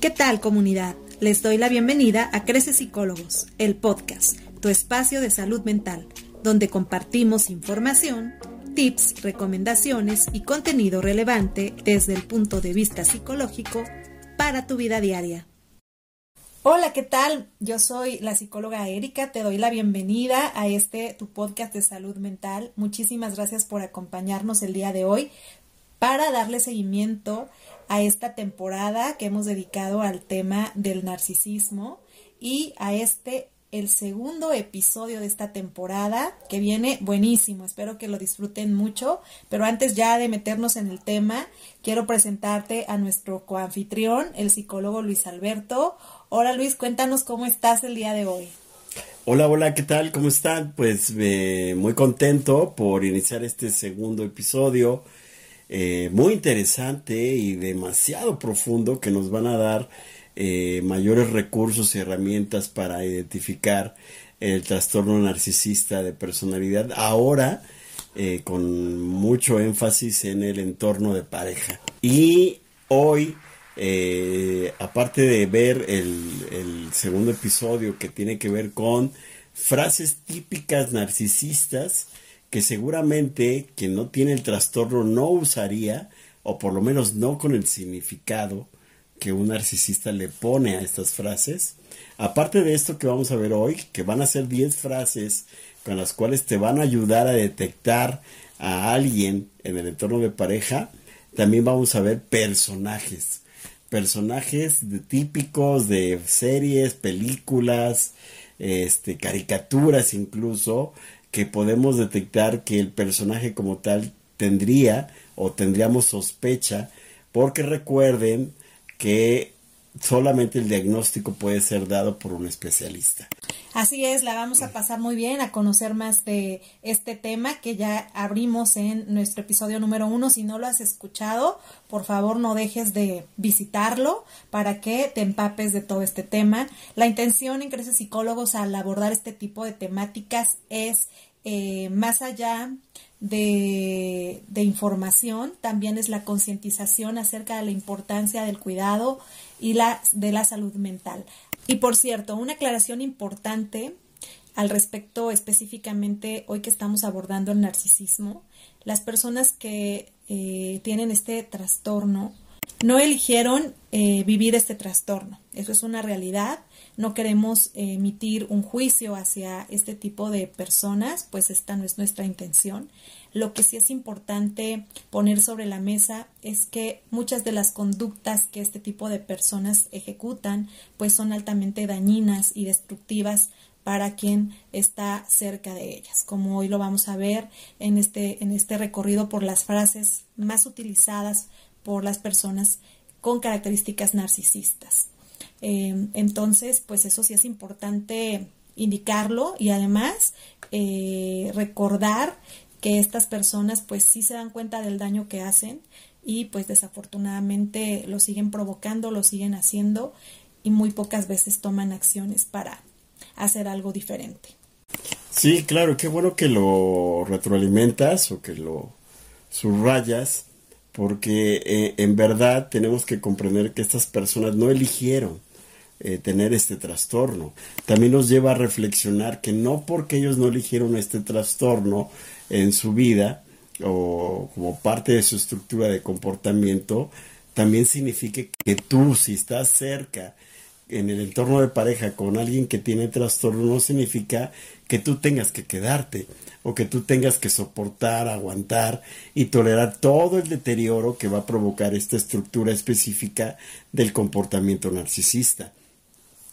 ¿Qué tal comunidad? Les doy la bienvenida a Crece Psicólogos, el podcast, tu espacio de salud mental, donde compartimos información, tips, recomendaciones y contenido relevante desde el punto de vista psicológico para tu vida diaria. Hola, ¿qué tal? Yo soy la psicóloga Erika, te doy la bienvenida a este tu podcast de salud mental. Muchísimas gracias por acompañarnos el día de hoy para darle seguimiento a esta temporada que hemos dedicado al tema del narcisismo y a este el segundo episodio de esta temporada que viene buenísimo. Espero que lo disfruten mucho. Pero antes ya de meternos en el tema, quiero presentarte a nuestro coanfitrión, el psicólogo Luis Alberto. Hola Luis, cuéntanos cómo estás el día de hoy. Hola, hola, ¿qué tal? ¿Cómo están? Pues eh, muy contento por iniciar este segundo episodio. Eh, muy interesante y demasiado profundo que nos van a dar eh, mayores recursos y herramientas para identificar el trastorno narcisista de personalidad, ahora eh, con mucho énfasis en el entorno de pareja. Y hoy, aparte de ver el, segundo episodio que tiene que ver con frases típicas narcisistas, que seguramente quien no tiene el trastorno no usaría, o por lo menos no con el significado que un narcisista le pone a estas frases. Aparte de esto que vamos a ver hoy, que van a ser 10 frases con las cuales te van a ayudar a detectar a alguien en el entorno de pareja, también vamos a ver personajes. Personajes típicos de series, películas, este, caricaturas incluso, que podemos detectar que el personaje como tal tendría o tendríamos sospecha, porque recuerden que solamente el diagnóstico puede ser dado por un especialista. Así es, la vamos a pasar muy bien a conocer más de este tema que ya abrimos en nuestro episodio número uno. Si no lo has escuchado, por favor no dejes de visitarlo para que te empapes de todo este tema. La intención en Crece Psicólogos al abordar este tipo de temáticas es eh, más allá de, información, también es la concientización acerca de la importancia del cuidado y la, de la salud mental. Y por cierto, una aclaración importante al respecto específicamente hoy que estamos abordando el narcisismo, las personas que eh, tienen este trastorno no eligieron eh, vivir este trastorno, eso es una realidad no queremos emitir un juicio hacia este tipo de personas, pues esta no es nuestra intención. Lo que sí es importante poner sobre la mesa es que muchas de las conductas que este tipo de personas ejecutan, pues son altamente dañinas y destructivas para quien está cerca de ellas, como hoy lo vamos a ver en este, en este recorrido por las frases más utilizadas por las personas con características narcisistas. Em, entonces, pues eso sí es importante indicarlo y además eh, recordar que estas personas pues sí se dan cuenta del daño que hacen y pues desafortunadamente lo siguen provocando, lo siguen haciendo y muy pocas veces toman acciones para hacer algo diferente. Sí, claro, qué bueno que lo retroalimentas o que lo subrayas, porque eh, en verdad tenemos que comprender que estas personas no eligieron eh, tener este trastorno. También nos lleva a reflexionar que no porque ellos no eligieron este trastorno en su vida o como parte de su estructura de comportamiento, también significa que tú si estás cerca en el entorno de pareja con alguien que tiene trastorno no significa que tú tengas que quedarte o que tú tengas que soportar, aguantar y tolerar todo el deterioro que va a provocar esta estructura específica del comportamiento narcisista.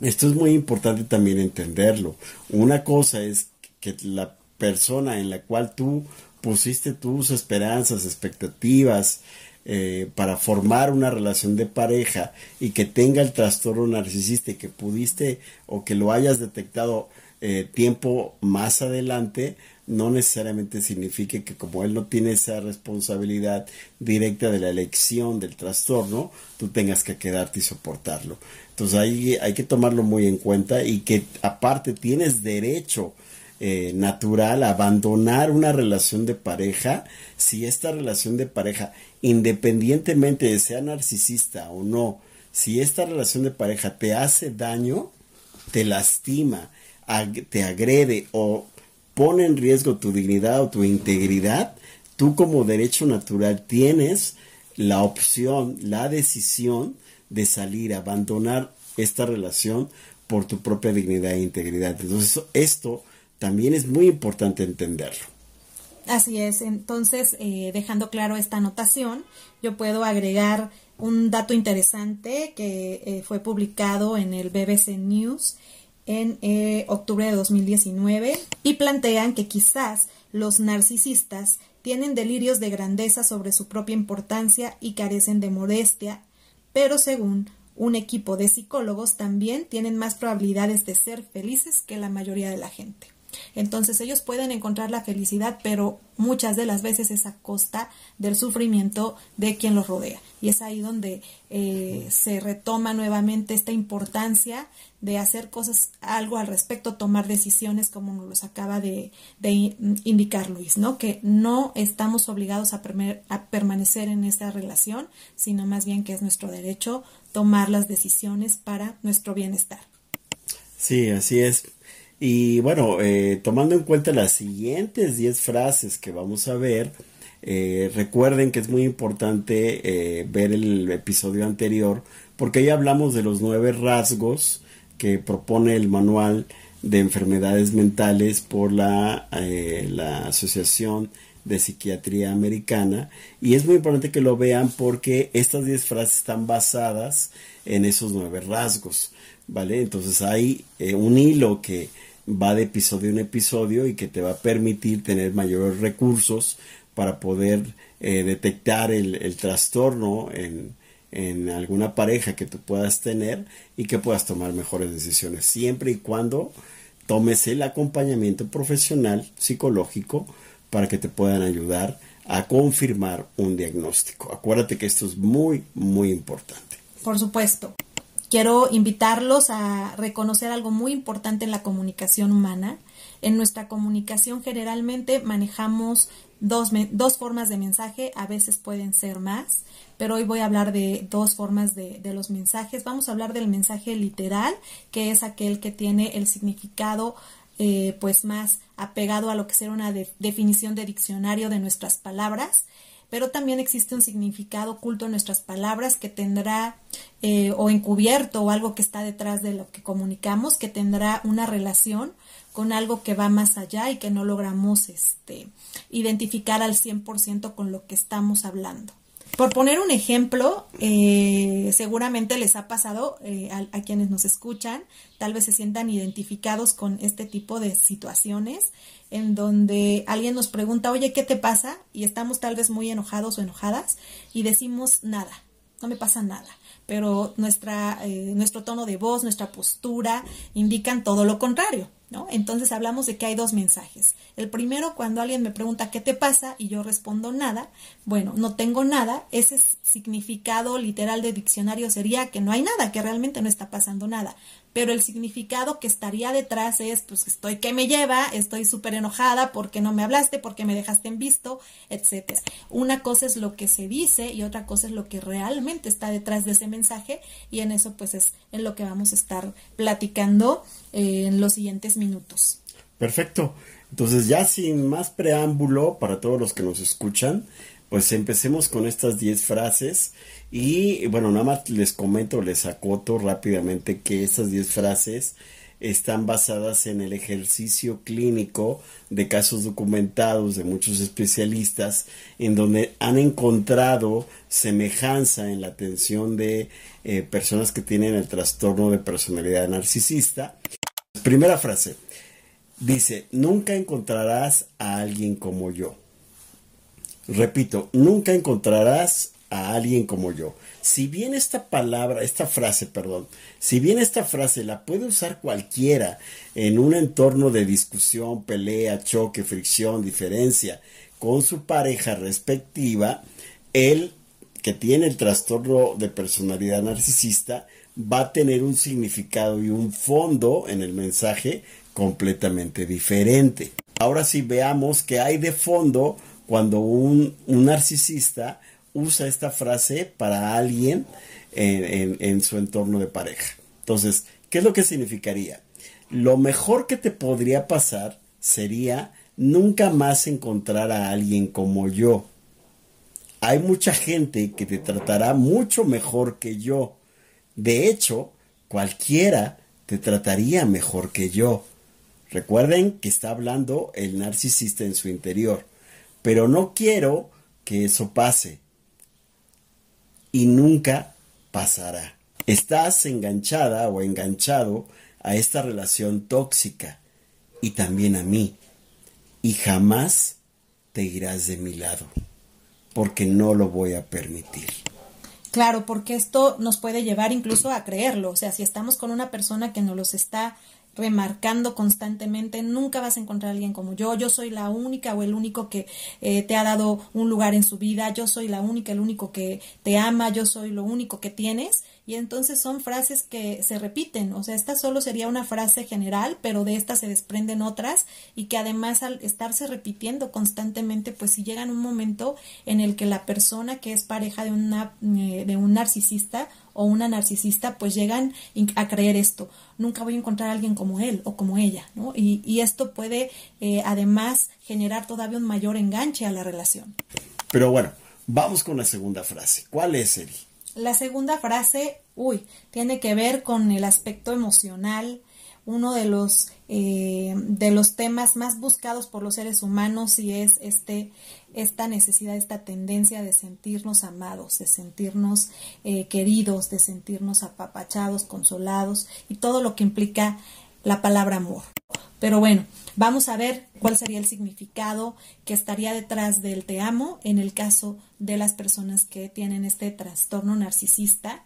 Esto es muy importante también entenderlo. Una cosa es que la persona en la cual tú pusiste tus esperanzas, expectativas eh, para formar una relación de pareja y que tenga el trastorno narcisista y que pudiste o que lo hayas detectado eh, tiempo más adelante, no necesariamente significa que como él no tiene esa responsabilidad directa de la elección del trastorno, tú tengas que quedarte y soportarlo. Entonces hay que tomarlo muy en cuenta y que aparte tienes derecho eh, natural a abandonar una relación de pareja si esta relación de pareja, independientemente de sea narcisista o no, si esta relación de pareja te hace daño, te lastima, te agrede o pone en riesgo tu dignidad o tu integridad, tú como derecho natural tienes la opción, la decisión de salir, abandonar esta relación por tu propia dignidad e integridad. Entonces esto también es muy importante entenderlo. Así es, entonces eh, dejando claro esta anotación, yo puedo agregar un dato interesante que eh, fue publicado en el BBC News en eh, octubre de 2019 y plantean que quizás los narcisistas tienen delirios de grandeza sobre su propia importancia y carecen de modestia, pero según un equipo de psicólogos también tienen más probabilidades de ser felices que la mayoría de la gente. Entonces ellos pueden encontrar la felicidad, pero muchas de las veces es a costa del sufrimiento de quien los rodea. Y es ahí donde eh, se retoma nuevamente esta importancia de hacer cosas, algo al respecto, tomar decisiones como nos acaba de, indicar Luis, ¿no? Que no estamos obligados a, a permanecer en esta relación, sino más bien que es nuestro derecho tomar las decisiones para nuestro bienestar. Sí, así es. Y bueno, eh, tomando en cuenta las siguientes 10 frases que vamos a ver, eh, recuerden que es muy importante eh, ver el episodio anterior porque ahí hablamos de los nueve rasgos que propone el manual de enfermedades mentales por la, la Asociación de Psiquiatría Americana y es muy importante que lo vean porque estas 10 frases están basadas en esos nueve rasgos, ¿vale? Entonces hay un hilo que va de episodio en episodio y que te va a permitir tener mayores recursos para poder eh, detectar el, trastorno en, en, alguna pareja que tú puedas tener y que puedas tomar mejores decisiones siempre y cuando tomes el acompañamiento profesional psicológico para que te puedan ayudar a confirmar un diagnóstico. Acuérdate que esto es muy, muy importante. Por supuesto quiero invitarlos a reconocer algo muy importante en la comunicación humana. En nuestra comunicación generalmente manejamos dos, dos formas de mensaje, a veces pueden ser más, pero hoy voy a hablar de dos formas de, los mensajes. Vamos a hablar del mensaje literal, que es aquel que tiene el significado eh, pues más apegado a lo que será una definición de diccionario de nuestras palabras pero también existe un significado oculto en nuestras palabras que tendrá eh, o encubierto o algo que está detrás de lo que comunicamos, que tendrá una relación con algo que va más allá y que no logramos este, identificar al 100% con lo que estamos hablando. Por poner un ejemplo, eh, seguramente les ha pasado eh, a, quienes nos escuchan, tal vez se sientan identificados con este tipo de situaciones en donde alguien nos pregunta, oye, ¿qué te pasa? Y estamos tal vez muy enojados o enojadas y decimos nada, no me pasa nada. Pero eh, nuestro tono de voz, nuestra postura indican todo lo contrario. ¿No? Entonces hablamos de que hay dos mensajes. El primero, cuando alguien me pregunta qué te pasa y yo respondo nada, bueno, no tengo nada, ese significado literal de diccionario sería que no hay nada, que realmente no está pasando nada pero el significado que estaría detrás es, pues estoy que me lleva, estoy súper enojada porque no me hablaste, porque me dejaste en visto, etcétera. Una cosa es lo que se dice y otra cosa es lo que realmente está detrás de ese mensaje y en eso pues es en lo que vamos a estar platicando eh, en los siguientes minutos. Perfecto. Entonces ya sin más preámbulo para todos los que nos escuchan, pues empecemos con estas 10 frases y bueno, nada más les comento, les acoto rápidamente que estas 10 frases están basadas en el ejercicio clínico de casos documentados de muchos especialistas en donde han encontrado semejanza en la atención de eh, personas que tienen el trastorno de personalidad narcisista. Primera frase, dice, nunca encontrarás a alguien como yo. Repito, nunca encontrarás a alguien como yo. Si bien esta palabra, esta frase, perdón, si bien esta frase la puede usar cualquiera en un entorno de discusión, pelea, choque, fricción, diferencia con su pareja respectiva, él que tiene el trastorno de personalidad narcisista va a tener un significado y un fondo en el mensaje completamente diferente. Ahora sí veamos que hay de fondo cuando un, narcisista usa esta frase para alguien en, su entorno de pareja. Entonces, ¿qué es lo que significaría? Lo mejor que te podría pasar sería nunca más encontrar a alguien como yo. Hay mucha gente que te tratará mucho mejor que yo. De hecho, cualquiera te trataría mejor que yo. Recuerden que está hablando el narcisista en su interior. Pero no quiero que eso pase. Y nunca pasará. Estás enganchada o enganchado a esta relación tóxica y también a mí. Y jamás te irás de mi lado, porque no lo voy a permitir. Claro, porque esto nos puede llevar incluso a creerlo. O sea, si estamos con una persona que nos los está remarcando constantemente, nunca vas a encontrar a alguien como yo, yo soy la única o el único que eh, te ha dado un lugar en su vida, yo soy la única, el único que te ama, yo soy lo único que tienes, y entonces son frases que se repiten, o sea, esta solo sería una frase general, pero de esta se desprenden otras y que además al estarse repitiendo constantemente, pues si llega un momento en el que la persona que es pareja de, una, eh, de un narcisista o una narcisista, pues llegan a creer esto, nunca voy a encontrar a alguien como él o como ella, ¿no? Y, y esto puede eh, además generar todavía un mayor enganche a la relación. Pero bueno, vamos con la segunda frase. ¿Cuál es, Eri? La segunda frase, uy, tiene que ver con el aspecto emocional, uno de los, eh, de los temas más buscados por los seres humanos y es este, esta necesidad, esta tendencia de sentirnos amados, de sentirnos eh, queridos, de sentirnos apapachados, consolados y todo lo que implica la palabra amor. Pero bueno, vamos a ver cuál sería el significado que estaría detrás del te amo en el caso de las personas que tienen este trastorno narcisista.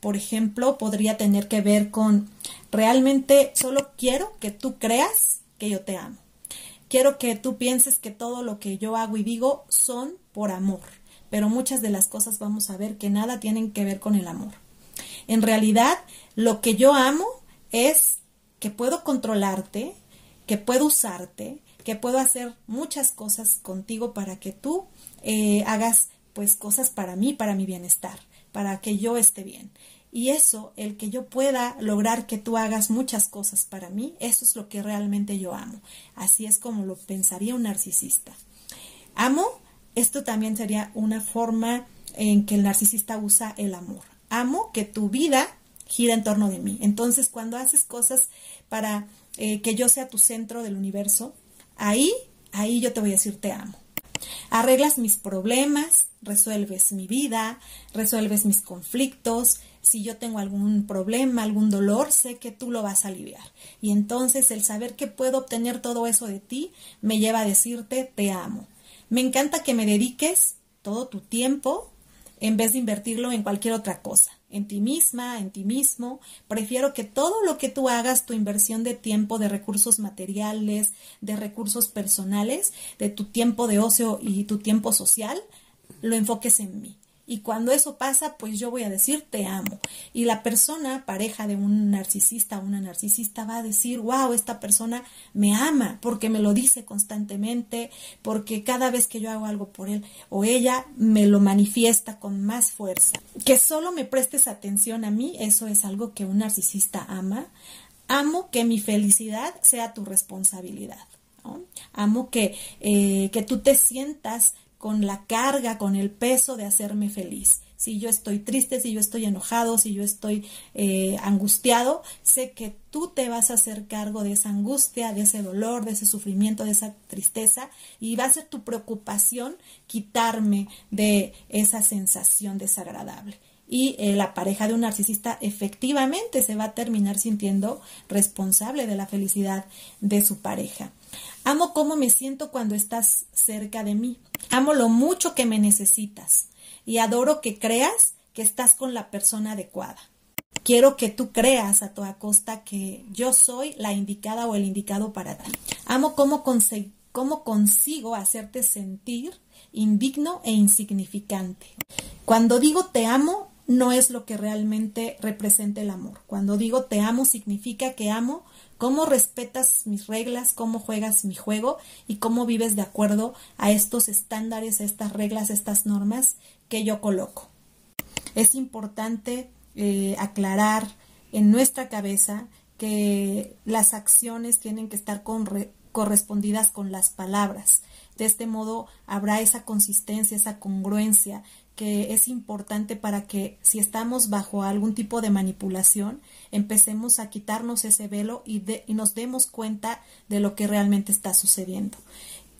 Por ejemplo, podría tener que ver con realmente solo quiero que tú creas que yo te amo. Quiero que tú pienses que todo lo que yo hago y digo son por amor, pero muchas de las cosas vamos a ver que nada tienen que ver con el amor. En realidad, lo que yo amo es que puedo controlarte, que puedo usarte, que puedo hacer muchas cosas contigo para que tú eh, hagas pues cosas para mí, para mi bienestar, para que yo esté bien. Y eso, el que yo pueda lograr que tú hagas muchas cosas para mí, eso es lo que realmente yo amo. Así es como lo pensaría un narcisista. Amo, esto también sería una forma en que el narcisista usa el amor. Amo que tu vida gira en torno de mí. Entonces, cuando haces cosas para eh, que yo sea tu centro del universo, ahí, ahí yo te voy a decir te amo. Arreglas mis problemas, resuelves mi vida, resuelves mis conflictos. Si yo tengo algún problema, algún dolor, sé que tú lo vas a aliviar. Y entonces el saber que puedo obtener todo eso de ti me lleva a decirte te amo. Me encanta que me dediques todo tu tiempo en vez de invertirlo en cualquier otra cosa en ti misma, en ti mismo. Prefiero que todo lo que tú hagas, tu inversión de tiempo, de recursos materiales, de recursos personales, de tu tiempo de ocio y tu tiempo social, lo enfoques en mí. Y cuando eso pasa, pues yo voy a decir te amo. Y la persona, pareja de un narcisista o una narcisista, va a decir, wow, esta persona me ama porque me lo dice constantemente, porque cada vez que yo hago algo por él o ella, me lo manifiesta con más fuerza. Que solo me prestes atención a mí, eso es algo que un narcisista ama. Amo que mi felicidad sea tu responsabilidad. Amo que, eh, que tú te sientas con la carga, con el peso de hacerme feliz. Si yo estoy triste, si yo estoy enojado, si yo estoy eh, angustiado, sé que tú te vas a hacer cargo de esa angustia, de ese dolor, de ese sufrimiento, de esa tristeza, y va a ser tu preocupación quitarme de esa sensación desagradable y eh, la pareja de un narcisista efectivamente se va a terminar sintiendo responsable de la felicidad de su pareja. Amo cómo me siento cuando estás cerca de mí. Amo lo mucho que me necesitas y adoro que creas que estás con la persona adecuada. Quiero que tú creas a toda costa que yo soy la indicada o el indicado para ti. Amo cómo, cómo consigo hacerte sentir indigno e insignificante. Cuando digo te amo, no es lo que realmente representa el amor. Cuando digo te amo, significa que amo cómo respetas mis reglas, cómo juegas mi juego y cómo vives de acuerdo a estos estándares, a estas reglas, a estas normas que yo coloco. Es importante eh, aclarar en nuestra cabeza que las acciones tienen que estar correspondidas con las palabras. De este modo habrá esa consistencia, esa congruencia que es importante para que si estamos bajo algún tipo de manipulación, empecemos a quitarnos ese velo y, nos demos cuenta de lo que realmente está sucediendo.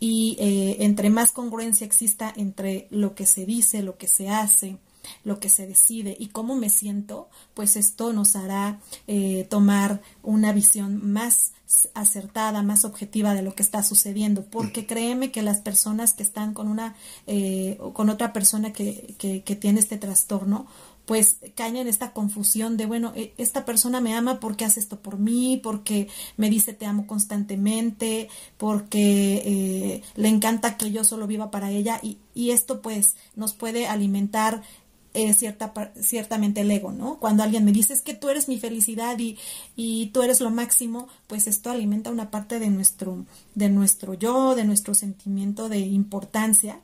Y eh, entre más congruencia exista entre lo que se dice, lo que se hace, lo que se decide y cómo me siento, pues esto nos hará eh, tomar una visión más acertada, más objetiva de lo que está sucediendo, porque créeme que las personas que están con una eh, con otra persona que, que, que tiene este trastorno, pues caen en esta confusión de, bueno, e, esta persona me ama porque hace esto por mí, porque me dice te amo constantemente, porque eh, le encanta que yo solo viva para ella y, y esto pues nos puede alimentar eh, cierta, ciertamente el ego, ¿no? Cuando alguien me dice es que tú eres mi felicidad y, y tú eres lo máximo, pues esto alimenta una parte de nuestro, de nuestro yo, de nuestro sentimiento de importancia.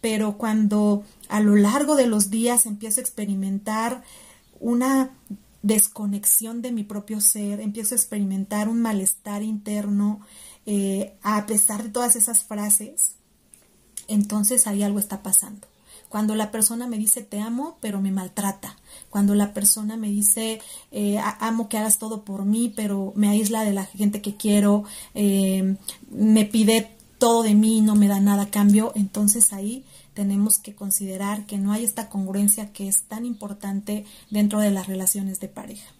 Pero cuando a lo largo de los días empiezo a experimentar una desconexión de mi propio ser, empiezo a experimentar un malestar interno, eh, a pesar de todas esas frases, entonces ahí algo está pasando. Cuando la persona me dice te amo, pero me maltrata. Cuando la persona me dice eh, amo que hagas todo por mí, pero me aísla de la gente que quiero, eh, me pide todo de mí, no me da nada a cambio, entonces ahí tenemos que considerar que no hay esta congruencia que es tan importante dentro de las relaciones de pareja.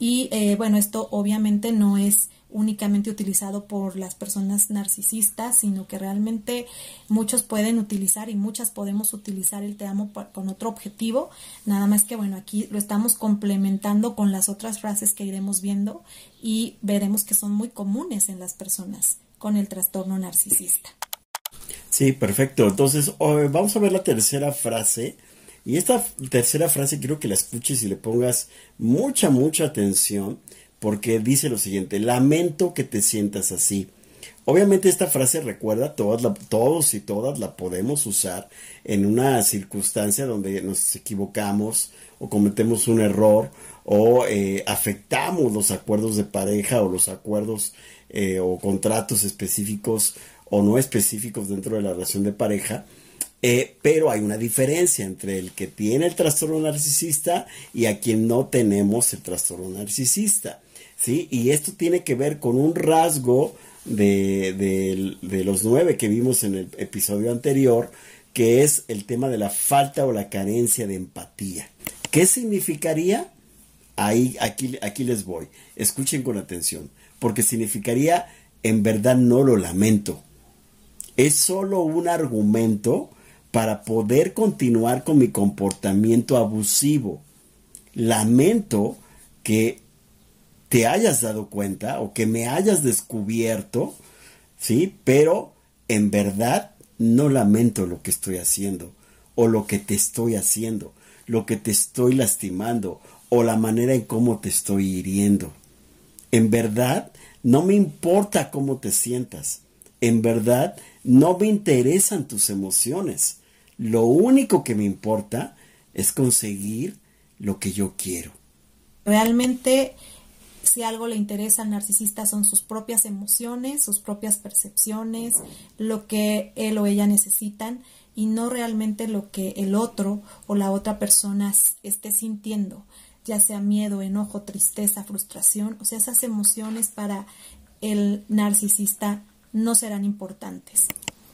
Y eh, bueno, esto obviamente no es únicamente utilizado por las personas narcisistas, sino que realmente muchos pueden utilizar y muchas podemos utilizar el te amo con otro objetivo, nada más que bueno, aquí lo estamos complementando con las otras frases que iremos viendo y veremos que son muy comunes en las personas con el trastorno narcisista. Sí, perfecto. Entonces, vamos a ver la tercera frase. Y esta tercera frase quiero que la escuches y le pongas mucha, mucha atención porque dice lo siguiente, lamento que te sientas así. Obviamente esta frase recuerda, todas todos y todas la podemos usar en una circunstancia donde nos equivocamos o cometemos un error o eh, afectamos los acuerdos de pareja o los acuerdos eh, o contratos específicos o no específicos dentro de la relación de pareja. Eh, pero hay una diferencia entre el que tiene el trastorno narcisista y a quien no tenemos el trastorno narcisista. ¿Sí? Y esto tiene que ver con un rasgo de, los nueve que vimos en el episodio anterior, que es el tema de la falta o la carencia de empatía. ¿Qué significaría? Ahí, aquí, aquí les voy. Escuchen con atención, porque significaría, en verdad no lo lamento. Es solo un argumento para poder continuar con mi comportamiento abusivo. Lamento que te hayas dado cuenta o que me hayas descubierto, ¿sí? Pero en verdad no lamento lo que estoy haciendo o lo que te estoy haciendo, lo que te estoy lastimando o la manera en cómo te estoy hiriendo. En verdad no me importa cómo te sientas. En verdad no me interesan tus emociones. Lo único que me importa es conseguir lo que yo quiero. Realmente si algo le interesa al narcisista son sus propias emociones, sus propias percepciones, lo que él o ella necesitan y no realmente lo que el otro o la otra persona esté sintiendo, ya sea miedo, enojo, tristeza, frustración, o sea, esas emociones para el narcisista no serán importantes.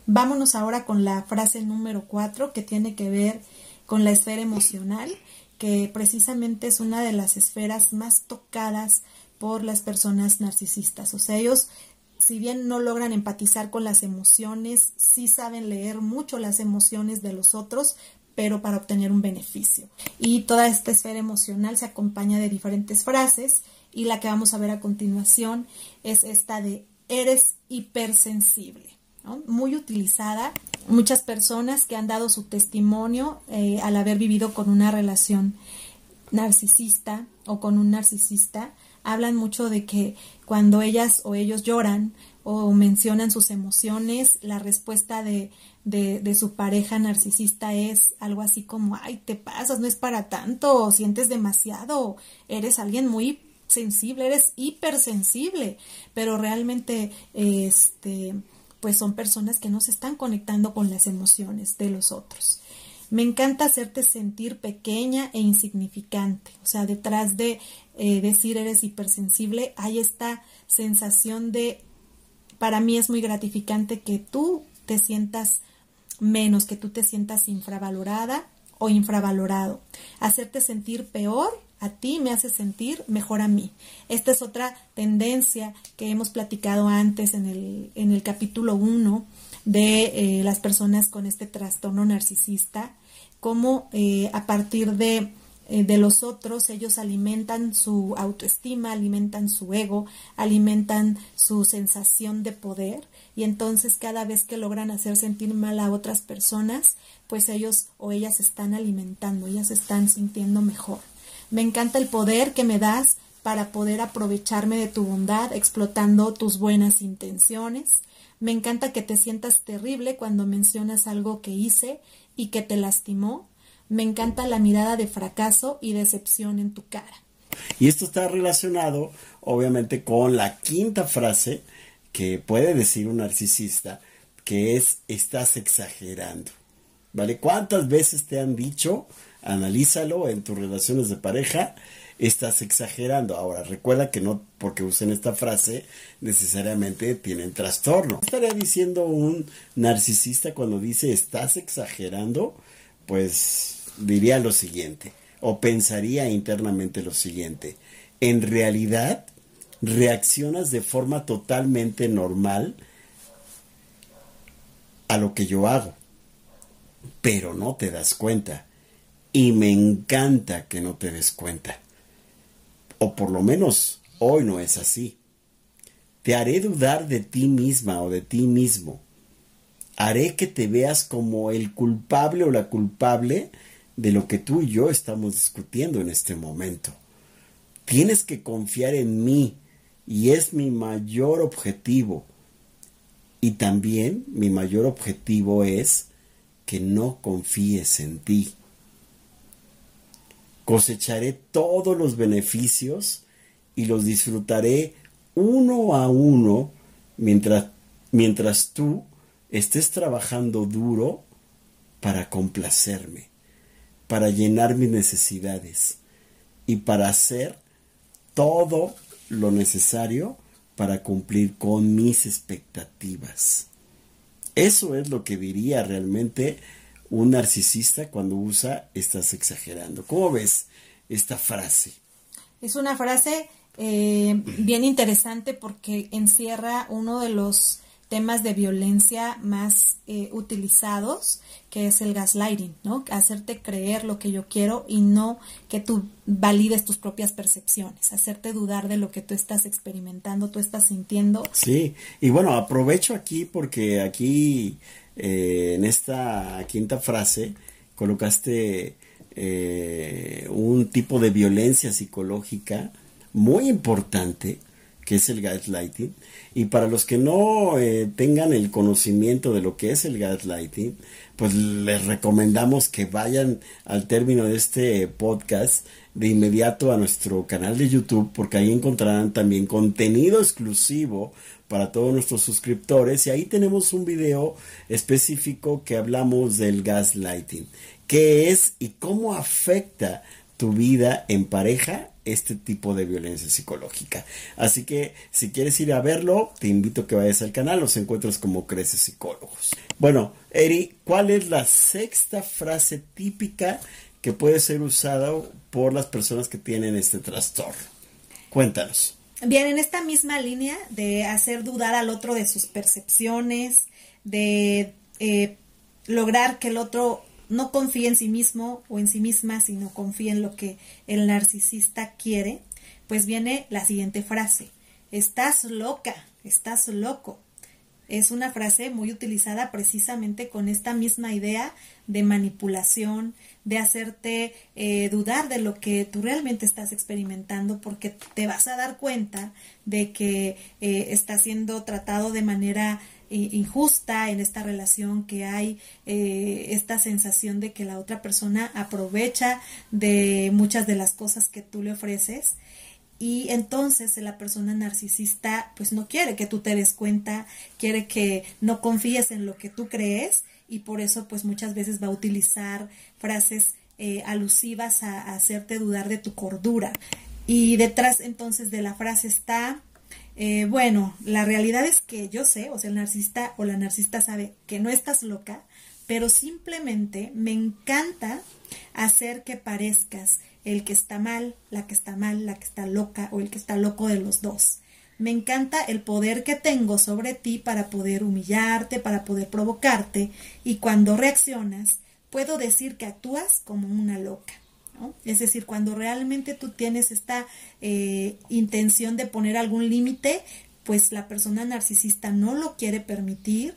Vámonos ahora con la frase número cuatro que tiene que ver con la esfera emocional, que precisamente es una de las esferas más tocadas por las personas narcisistas. O sea, ellos, si bien no logran empatizar con las emociones, sí saben leer mucho las emociones de los otros, pero para obtener un beneficio. Y toda esta esfera emocional se acompaña de diferentes frases y la que vamos a ver a continuación es esta de eres hipersensible. muy utilizada. Muchas personas que han dado su testimonio eh, al haber vivido con una relación narcisista o con un narcisista hablan mucho de que cuando ellas o ellos lloran o mencionan sus emociones, la respuesta de, de, su pareja narcisista es algo así como, ay, te pasas, no es para tanto, sientes demasiado, eres alguien muy sensible, eres hipersensible, pero realmente, este, pues son personas que no se están conectando con las emociones de los otros. Me encanta hacerte sentir pequeña e insignificante. O sea, detrás de eh, decir eres hipersensible, hay esta sensación de, para mí es muy gratificante que tú te sientas menos, que tú te sientas infravalorada o infravalorado. Hacerte sentir peor a ti me hace sentir mejor a mí. Esta es otra tendencia que hemos platicado antes en el, en el capítulo 1 de eh, las personas con este trastorno narcisista, cómo eh, a partir de, eh, de los otros ellos alimentan su autoestima, alimentan su ego, alimentan su sensación de poder y entonces cada vez que logran hacer sentir mal a otras personas, pues ellos o ellas están alimentando, ellas están sintiendo mejor. Me encanta el poder que me das para poder aprovecharme de tu bondad explotando tus buenas intenciones. Me encanta que te sientas terrible cuando mencionas algo que hice y que te lastimó. Me encanta la mirada de fracaso y decepción en tu cara. Y esto está relacionado, obviamente, con la quinta frase que puede decir un narcisista, que es estás exagerando. ¿Vale? ¿Cuántas veces te han dicho, analízalo en tus relaciones de pareja, estás exagerando. Ahora, recuerda que no porque usen esta frase necesariamente tienen trastorno. ¿Qué estaría diciendo un narcisista cuando dice estás exagerando? Pues diría lo siguiente, o pensaría internamente lo siguiente. En realidad, reaccionas de forma totalmente normal a lo que yo hago, pero no te das cuenta. Y me encanta que no te des cuenta o por lo menos hoy no es así. Te haré dudar de ti misma o de ti mismo. Haré que te veas como el culpable o la culpable de lo que tú y yo estamos discutiendo en este momento. Tienes que confiar en mí y es mi mayor objetivo. Y también mi mayor objetivo es que no confíes en ti cosecharé todos los beneficios y los disfrutaré uno a uno mientras, mientras tú estés trabajando duro para complacerme, para llenar mis necesidades y para hacer todo lo necesario para cumplir con mis expectativas. Eso es lo que diría realmente un narcisista cuando usa estás exagerando. ¿Cómo ves esta frase? Es una frase eh, bien interesante porque encierra uno de los temas de violencia más eh, utilizados, que es el gaslighting, ¿no? Hacerte creer lo que yo quiero y no que tú valides tus propias percepciones, hacerte dudar de lo que tú estás experimentando, tú estás sintiendo. Sí, y bueno, aprovecho aquí porque aquí eh, en esta quinta frase colocaste eh, un tipo de violencia psicológica muy importante que es el gaslighting. Y para los que no eh, tengan el conocimiento de lo que es el gaslighting, pues les recomendamos que vayan al término de este podcast de inmediato a nuestro canal de YouTube porque ahí encontrarán también contenido exclusivo para todos nuestros suscriptores y ahí tenemos un video específico que hablamos del gaslighting, qué es y cómo afecta tu vida en pareja este tipo de violencia psicológica. Así que si quieres ir a verlo, te invito a que vayas al canal, los encuentras como Creces Psicólogos. Bueno, Eri, ¿cuál es la sexta frase típica que puede ser usada por las personas que tienen este trastorno? Cuéntanos. Bien, en esta misma línea de hacer dudar al otro de sus percepciones, de eh, lograr que el otro no confíe en sí mismo o en sí misma, sino confíe en lo que el narcisista quiere, pues viene la siguiente frase. Estás loca, estás loco. Es una frase muy utilizada precisamente con esta misma idea de manipulación, de hacerte eh, dudar de lo que tú realmente estás experimentando, porque te vas a dar cuenta de que eh, está siendo tratado de manera injusta en esta relación, que hay eh, esta sensación de que la otra persona aprovecha de muchas de las cosas que tú le ofreces y entonces la persona narcisista pues no quiere que tú te des cuenta, quiere que no confíes en lo que tú crees y por eso pues muchas veces va a utilizar frases eh, alusivas a, a, hacerte dudar de tu cordura. Y detrás entonces de la frase está, eh, bueno, la realidad es que yo sé, o sea, el narcisista o la narcisista sabe que no estás loca, pero simplemente me encanta hacer que parezcas el que está mal, la que está mal, la que está loca o el que está loco de los dos. Me encanta el poder que tengo sobre ti para poder humillarte, para poder provocarte y cuando reaccionas puedo decir que actúas como una loca. Es decir, cuando realmente tú tienes esta eh, intención de poner algún límite, pues la persona narcisista no lo quiere permitir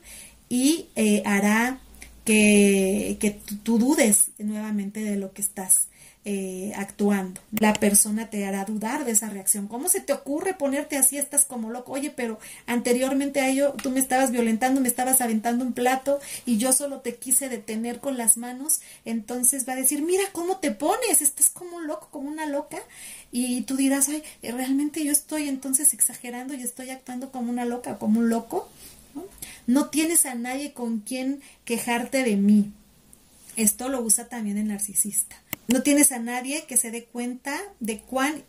y eh, hará que, que tú dudes nuevamente de lo que estás eh, actuando. La persona te hará dudar de esa reacción. ¿Cómo se te ocurre ponerte así? Estás como loco. Oye, pero anteriormente a ello tú me estabas violentando, me estabas aventando un plato y yo solo te quise detener con las manos. Entonces va a decir, mira cómo te pones, estás como loco, como una loca. Y tú dirás, ay, realmente yo estoy entonces exagerando y estoy actuando como una loca, como un loco. ¿no? no tienes a nadie con quien quejarte de mí. Esto lo usa también el narcisista. No tienes a nadie que se dé cuenta de cuán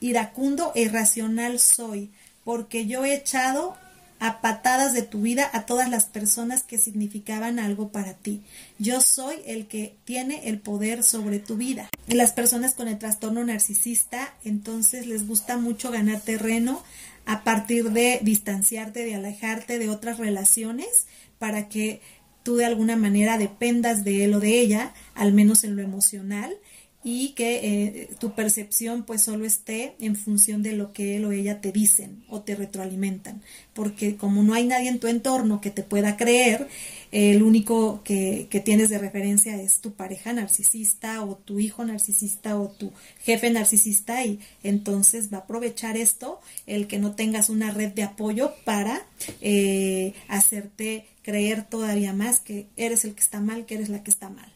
iracundo e irracional soy, porque yo he echado a patadas de tu vida a todas las personas que significaban algo para ti. Yo soy el que tiene el poder sobre tu vida. Las personas con el trastorno narcisista, entonces les gusta mucho ganar terreno a partir de distanciarte, de alejarte de otras relaciones para que tú de alguna manera dependas de él o de ella, al menos en lo emocional, y que eh, tu percepción pues solo esté en función de lo que él o ella te dicen o te retroalimentan. Porque como no hay nadie en tu entorno que te pueda creer, el único que, que, tienes de referencia es tu pareja narcisista o tu hijo narcisista o tu jefe narcisista y entonces va a aprovechar esto, el que no tengas una red de apoyo para eh, hacerte creer todavía más que eres el que está mal, que eres la que está mal.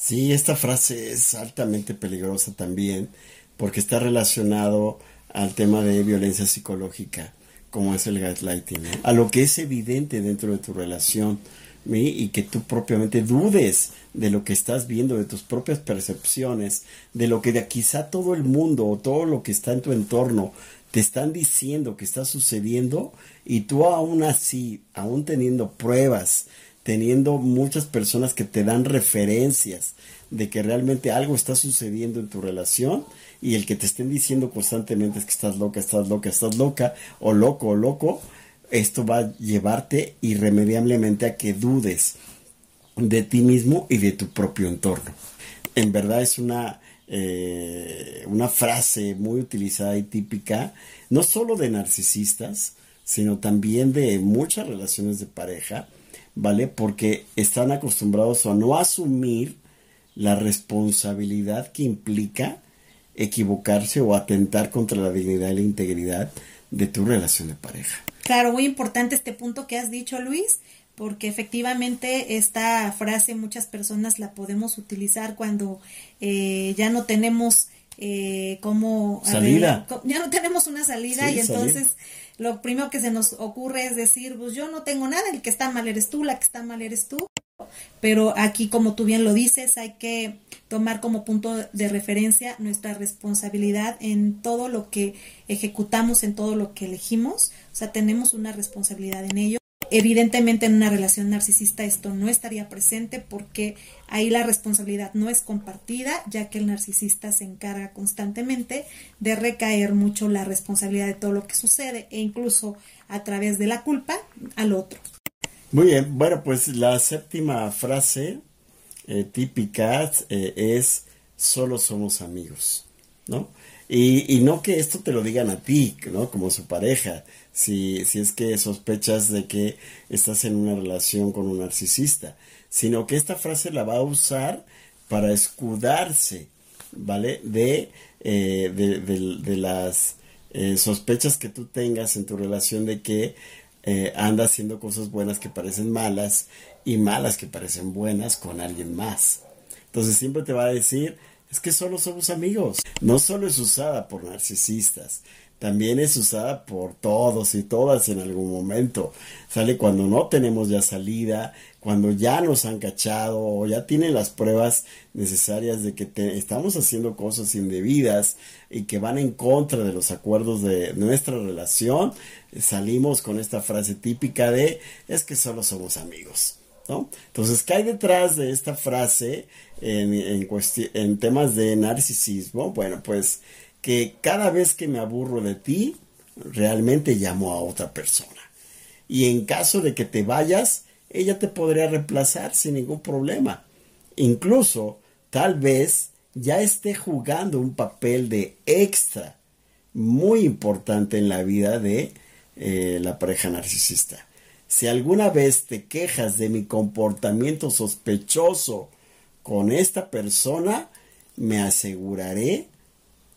Sí, esta frase es altamente peligrosa también porque está relacionado al tema de violencia psicológica, como es el gaslighting, a lo que es evidente dentro de tu relación y que tú propiamente dudes de lo que estás viendo, de tus propias percepciones, de lo que de quizá todo el mundo o todo lo que está en tu entorno te están diciendo que está sucediendo y tú aún así, aún teniendo pruebas, teniendo muchas personas que te dan referencias de que realmente algo está sucediendo en tu relación y el que te estén diciendo constantemente es que estás loca, estás loca, estás loca o loco o loco, esto va a llevarte irremediablemente a que dudes de ti mismo y de tu propio entorno. En verdad es una eh, una frase muy utilizada y típica, no solo de narcisistas, sino también de muchas relaciones de pareja, ¿vale? Porque están acostumbrados a no asumir la responsabilidad que implica equivocarse o atentar contra la dignidad y la integridad de tu relación de pareja. Claro, muy importante este punto que has dicho, Luis, porque efectivamente esta frase muchas personas la podemos utilizar cuando eh, ya no tenemos eh, como salida ya no tenemos una salida y entonces lo primero que se nos ocurre es decir pues yo no tengo nada el que está mal eres tú la que está mal eres tú. Pero aquí como tú bien lo dices hay que tomar como punto de referencia nuestra responsabilidad en todo lo que ejecutamos en todo lo que elegimos. O sea tenemos una responsabilidad en ello Evidentemente en una relación narcisista esto no estaría presente porque ahí la responsabilidad no es compartida, ya que el narcisista se encarga constantemente de recaer mucho la responsabilidad de todo lo que sucede e incluso a través de la culpa al otro. Muy bien, bueno, pues la séptima frase eh, típica eh, es solo somos amigos, ¿no? Y, y, no que esto te lo digan a ti, ¿no? Como su pareja, si, si es que sospechas de que estás en una relación con un narcisista, sino que esta frase la va a usar para escudarse, ¿vale? De, eh, de, las eh, sospechas que tú tengas en tu relación de que eh, anda haciendo cosas buenas que parecen malas y malas que parecen buenas con alguien más. Entonces siempre te va a decir, es que solo somos amigos. No solo es usada por narcisistas, también es usada por todos y todas en algún momento. Sale cuando no tenemos ya salida, cuando ya nos han cachado o ya tienen las pruebas necesarias de que estamos haciendo cosas indebidas y que van en contra de los acuerdos de nuestra relación, salimos con esta frase típica de es que solo somos amigos. ¿No? Entonces, ¿qué hay detrás de esta frase en, en, en temas de narcisismo? Bueno, pues que cada vez que me aburro de ti, realmente llamo a otra persona. Y en caso de que te vayas, ella te podría reemplazar sin ningún problema. Incluso, tal vez ya esté jugando un papel de extra muy importante en la vida de eh, la pareja narcisista. Si alguna vez te quejas de mi comportamiento sospechoso con esta persona, me aseguraré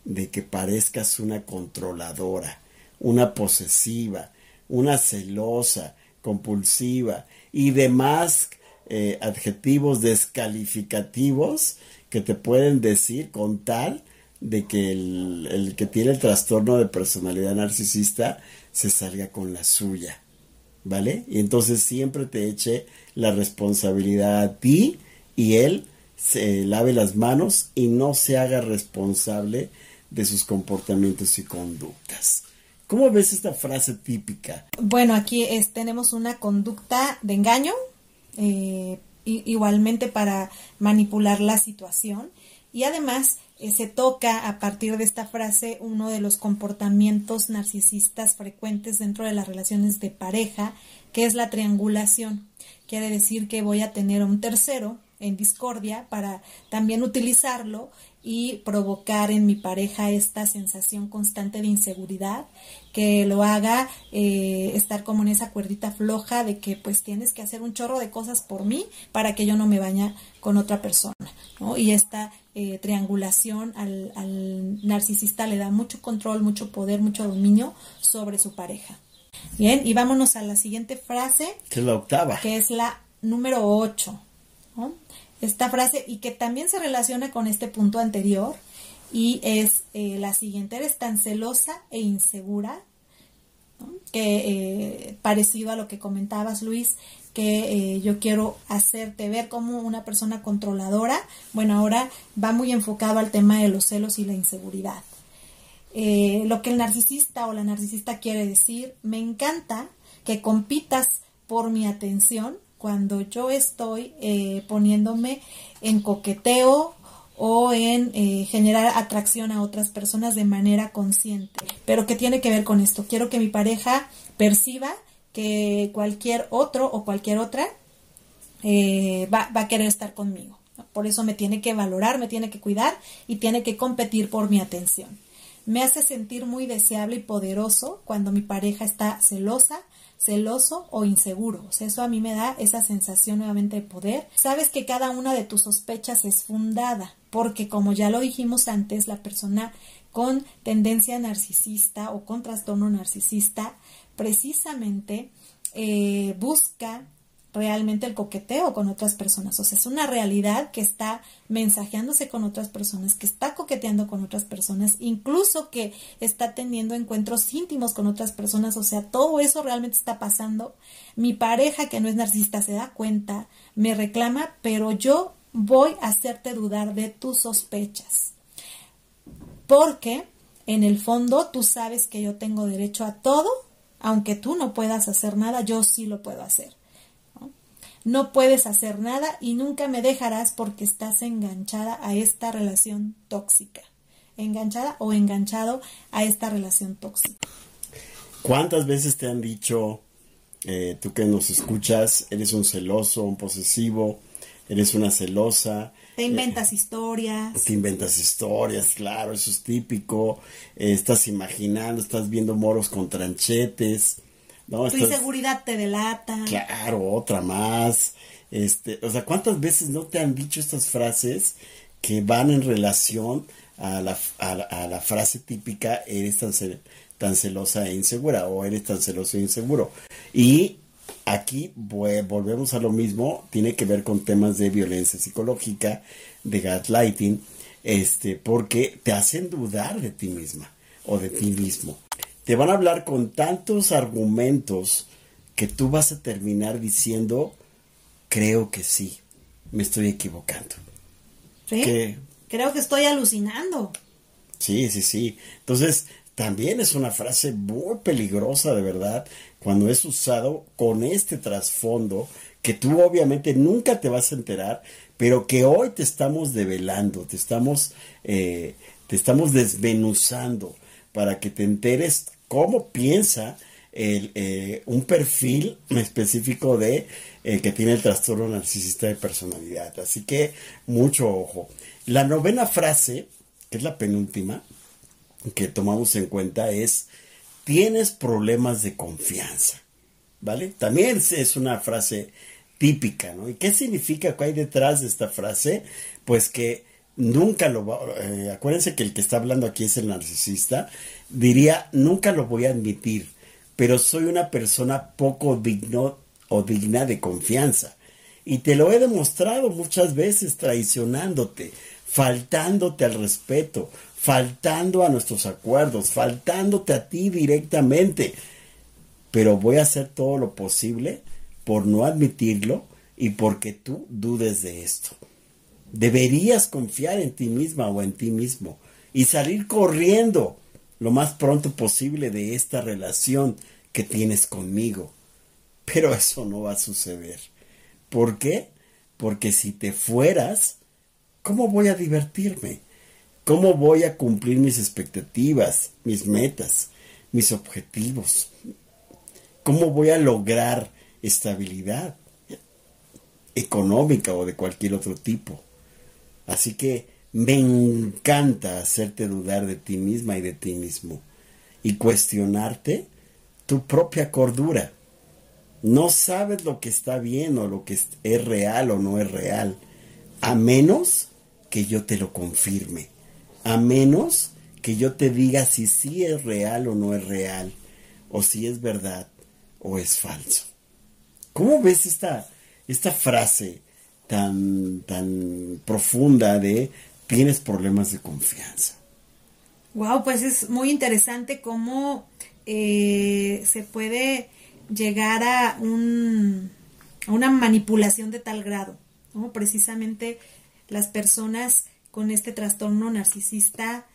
de que parezcas una controladora, una posesiva, una celosa, compulsiva y demás eh, adjetivos descalificativos que te pueden decir con tal de que el, el, que tiene el trastorno de personalidad narcisista se salga con la suya. ¿Vale? Y entonces siempre te eche la responsabilidad a ti y él se lave las manos y no se haga responsable de sus comportamientos y conductas. ¿Cómo ves esta frase típica? Bueno, aquí es, tenemos una conducta de engaño, eh, igualmente para manipular la situación, y además eh, se toca a partir de esta frase uno de los comportamientos narcisistas frecuentes dentro de las relaciones de pareja, que es la triangulación. Quiere decir que voy a tener un tercero en discordia para también utilizarlo y provocar en mi pareja esta sensación constante de inseguridad que lo haga eh, estar como en esa cuerdita floja de que pues tienes que hacer un chorro de cosas por mí para que yo no me baña con otra persona y esta eh, triangulación al, al narcisista le da mucho control mucho poder mucho dominio sobre su pareja. Bien y vámonos a la siguiente frase que es la octava. que es la número 8 esta frase y que también se relaciona con este punto anterior y es eh, la siguiente, eres tan celosa e insegura, que eh, parecido a lo que comentabas Luis, que eh, yo quiero hacerte ver como una persona controladora, bueno, ahora va muy enfocado al tema de los celos y la inseguridad. lo que el narcisista o la narcisista quiere decir, me encanta que compitas por mi atención, cuando yo estoy eh, poniéndome en coqueteo o en eh, generar atracción a otras personas de manera consciente. Pero ¿qué tiene que ver con esto? Quiero que mi pareja perciba que cualquier otro o cualquier otra eh, va, va, a querer estar conmigo. Por eso me tiene que valorar, me tiene que cuidar y tiene que competir por mi atención. Me hace sentir muy deseable y poderoso cuando mi pareja está celosa, celoso o inseguro. O sea, eso a mí me da esa sensación nuevamente de poder. Sabes que cada una de tus sospechas es fundada, porque como ya lo dijimos antes, la persona con tendencia narcisista o con trastorno narcisista precisamente eh, busca realmente el coqueteo con otras personas. O sea, es una realidad que está mensajeándose con otras personas, que está coqueteando con otras personas, incluso que está teniendo encuentros íntimos con otras personas. O sea, todo eso realmente está pasando. Mi pareja, que no es narcisista, se da cuenta, me reclama, pero yo voy a hacerte dudar de tus sospechas. Porque en el fondo tú sabes que yo tengo derecho a todo, aunque tú no puedas hacer nada, yo sí lo puedo hacer no puedes hacer nada y nunca me dejarás porque estás enganchada a esta relación tóxica. Enganchada o enganchado a esta relación tóxica. ¿Cuántas veces te han dicho, eh, tú que nos escuchas, eres un celoso, un posesivo, eres una celosa? Te inventas historias. Te inventas historias, claro, eso es típico. Eh, estás imaginando, estás viendo moros con tranchetes tu inseguridad te delata. Claro, otra más. Este, o sea, ¿cuántas veces no te han dicho estas frases que van en relación a la, a la, frase típica, eres tan, tan celosa e insegura o eres tan celoso e inseguro. Y aquí volvemos a lo mismo, tiene que ver con temas de violencia psicológica, de gaslighting, este, porque te hacen dudar de ti misma o de ti mismo. Te van a hablar con tantos argumentos que tú vas a terminar diciendo, creo que sí, me estoy equivocando. ¿Sí? Creo que estoy alucinando. Sí, sí, sí. Entonces, también es una frase muy peligrosa de verdad cuando es usado con este trasfondo que tú obviamente nunca te vas a enterar, pero que hoy te estamos develando, te estamos, eh, te estamos desmenuzando para que te enteres cómo piensa el, eh, un perfil específico de eh, que tiene el trastorno narcisista de personalidad. Así que mucho ojo. La novena frase, que es la penúltima, que tomamos en cuenta es, tienes problemas de confianza, ¿vale? También es una frase típica, ¿no? ¿Y qué significa que hay detrás de esta frase? Pues que nunca lo va, eh, acuérdense que el que está hablando aquí es el narcisista, diría, nunca lo voy a admitir, pero soy una persona poco digno o digna de confianza. Y te lo he demostrado muchas veces traicionándote, faltándote al respeto, faltando a nuestros acuerdos, faltándote a ti directamente. Pero voy a hacer todo lo posible por no admitirlo y porque tú dudes de esto. Deberías confiar en ti misma o en ti mismo y salir corriendo lo más pronto posible de esta relación que tienes conmigo. Pero eso no va a suceder. ¿Por qué? Porque si te fueras, ¿cómo voy a divertirme? ¿Cómo voy a cumplir mis expectativas, mis metas, mis objetivos? ¿Cómo voy a lograr estabilidad económica o de cualquier otro tipo? Así que me encanta hacerte dudar de ti misma y de ti mismo y cuestionarte tu propia cordura. No sabes lo que está bien o lo que es real o no es real, a menos que yo te lo confirme a menos que yo te diga si sí es real o no es real, o si es verdad o es falso. ¿Cómo ves esta, esta frase tan, tan profunda de tienes problemas de confianza? Wow, pues es muy interesante cómo eh, se puede llegar a, un, a una manipulación de tal grado, ¿no? Precisamente las personas con este trastorno narcisista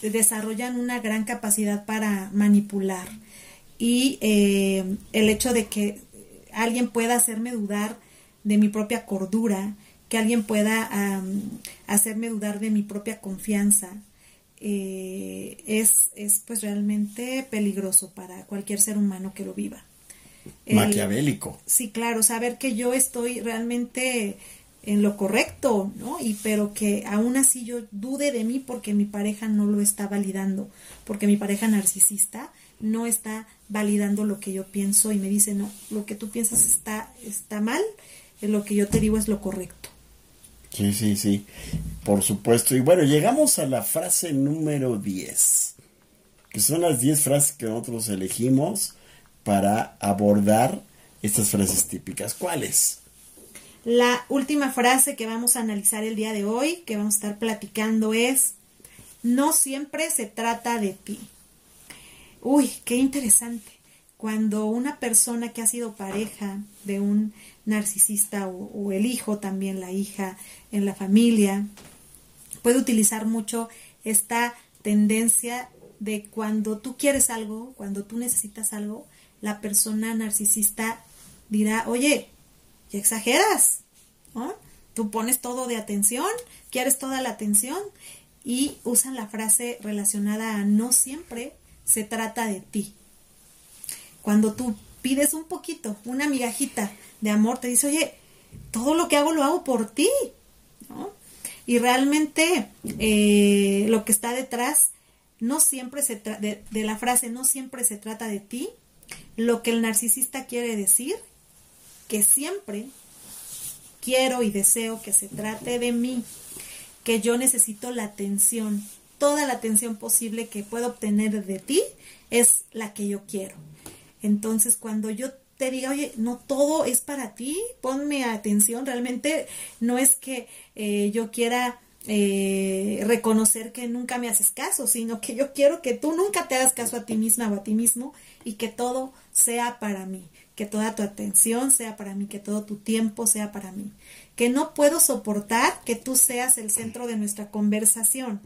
desarrollan una gran capacidad para manipular y eh, el hecho de que alguien pueda hacerme dudar de mi propia cordura, que alguien pueda hacerme dudar de mi propia confianza, eh, es, es, pues realmente peligroso para cualquier ser humano que lo viva. Maquiavélico. sí, claro, saber que yo estoy realmente en lo correcto, ¿no? Y pero que aún así yo dude de mí porque mi pareja no lo está validando, porque mi pareja narcisista no está validando lo que yo pienso y me dice, "No, lo que tú piensas está está mal, lo que yo te digo es lo correcto." Sí, sí, sí. Por supuesto. Y bueno, llegamos a la frase número 10, que son las 10 frases que nosotros elegimos para abordar estas frases típicas. ¿Cuáles? La última frase que vamos a analizar el día de hoy, que vamos a estar platicando es, no siempre se trata de ti. Uy, qué interesante. Cuando una persona que ha sido pareja de un narcisista o, el hijo también, la hija en la familia, puede utilizar mucho esta tendencia de cuando tú quieres algo, cuando tú necesitas algo, la persona narcisista dirá, oye, y exageras, ¿no? Tú pones todo de atención, quieres toda la atención y usan la frase relacionada a no siempre se trata de ti. Cuando tú pides un poquito, una migajita de amor, te dice, oye, todo lo que hago lo hago por ti, ¿no? Y realmente eh, lo que está detrás no siempre se de, de la frase no siempre se trata de ti, lo que el narcisista quiere decir que siempre quiero y deseo que se trate de mí, que yo necesito la atención, toda la atención posible que puedo obtener de ti es la que yo quiero. Entonces, cuando yo te diga, oye, no todo es para ti, ponme atención, realmente no es que eh, yo quiera eh, reconocer que nunca me haces caso, sino que yo quiero que tú nunca te hagas caso a ti misma o a ti mismo y que todo sea para mí, que toda tu atención sea para mí, que todo tu tiempo sea para mí, que no puedo soportar que tú seas el centro de nuestra conversación.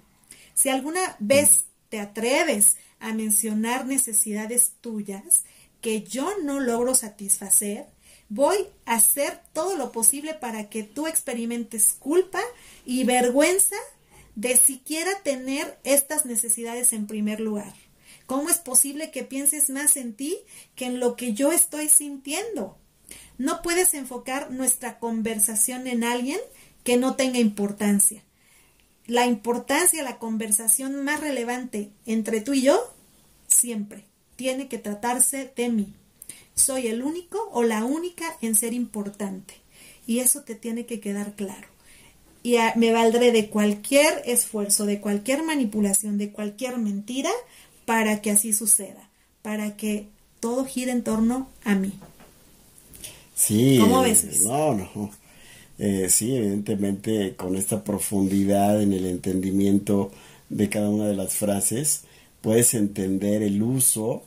Si alguna vez te atreves a mencionar necesidades tuyas que yo no logro satisfacer, voy a hacer todo lo posible para que tú experimentes culpa y vergüenza de siquiera tener estas necesidades en primer lugar. ¿Cómo es posible que pienses más en ti que en lo que yo estoy sintiendo? No puedes enfocar nuestra conversación en alguien que no tenga importancia. La importancia, la conversación más relevante entre tú y yo, siempre tiene que tratarse de mí. Soy el único o la única en ser importante. Y eso te tiene que quedar claro y me valdré de cualquier esfuerzo, de cualquier manipulación, de cualquier mentira para que así suceda, para que todo gire en torno a mí. Sí. ¿Cómo ves? No, no. Eh, sí, evidentemente con esta profundidad en el entendimiento de cada una de las frases, puedes entender el uso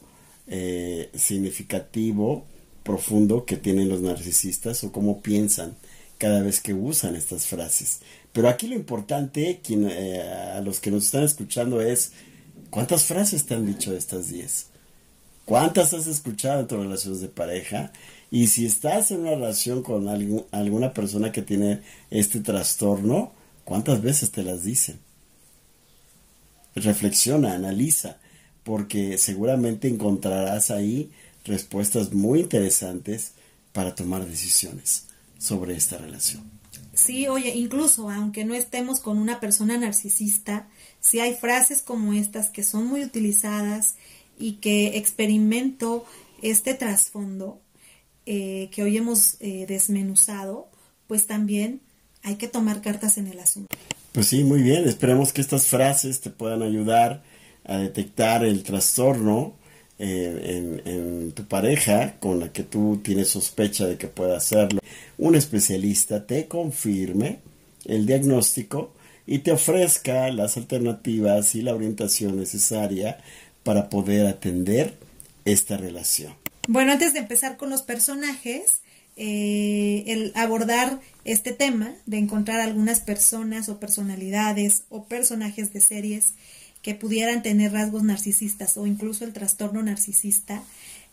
eh, significativo, profundo que tienen los narcisistas o cómo piensan cada vez que usan estas frases. Pero aquí lo importante eh, a los que nos están escuchando es cuántas frases te han dicho estas 10. ¿Cuántas has escuchado en tus relaciones de pareja? Y si estás en una relación con alguna persona que tiene este trastorno, ¿cuántas veces te las dicen? Reflexiona, analiza, porque seguramente encontrarás ahí respuestas muy interesantes para tomar decisiones sobre esta relación. Sí, oye, incluso aunque no estemos con una persona narcisista, si hay frases como estas que son muy utilizadas y que experimento este trasfondo eh, que hoy hemos eh, desmenuzado, pues también hay que tomar cartas en el asunto. Pues sí, muy bien. Esperemos que estas frases te puedan ayudar a detectar el trastorno eh, en, tu pareja con la que tú tienes sospecha de que pueda hacerlo, un especialista te confirme el diagnóstico y te ofrezca las alternativas y la orientación necesaria para poder atender esta relación. Bueno, antes de empezar con los personajes, eh, el abordar este tema de encontrar algunas personas o personalidades o personajes de series que pudieran tener rasgos narcisistas o incluso el trastorno narcisista,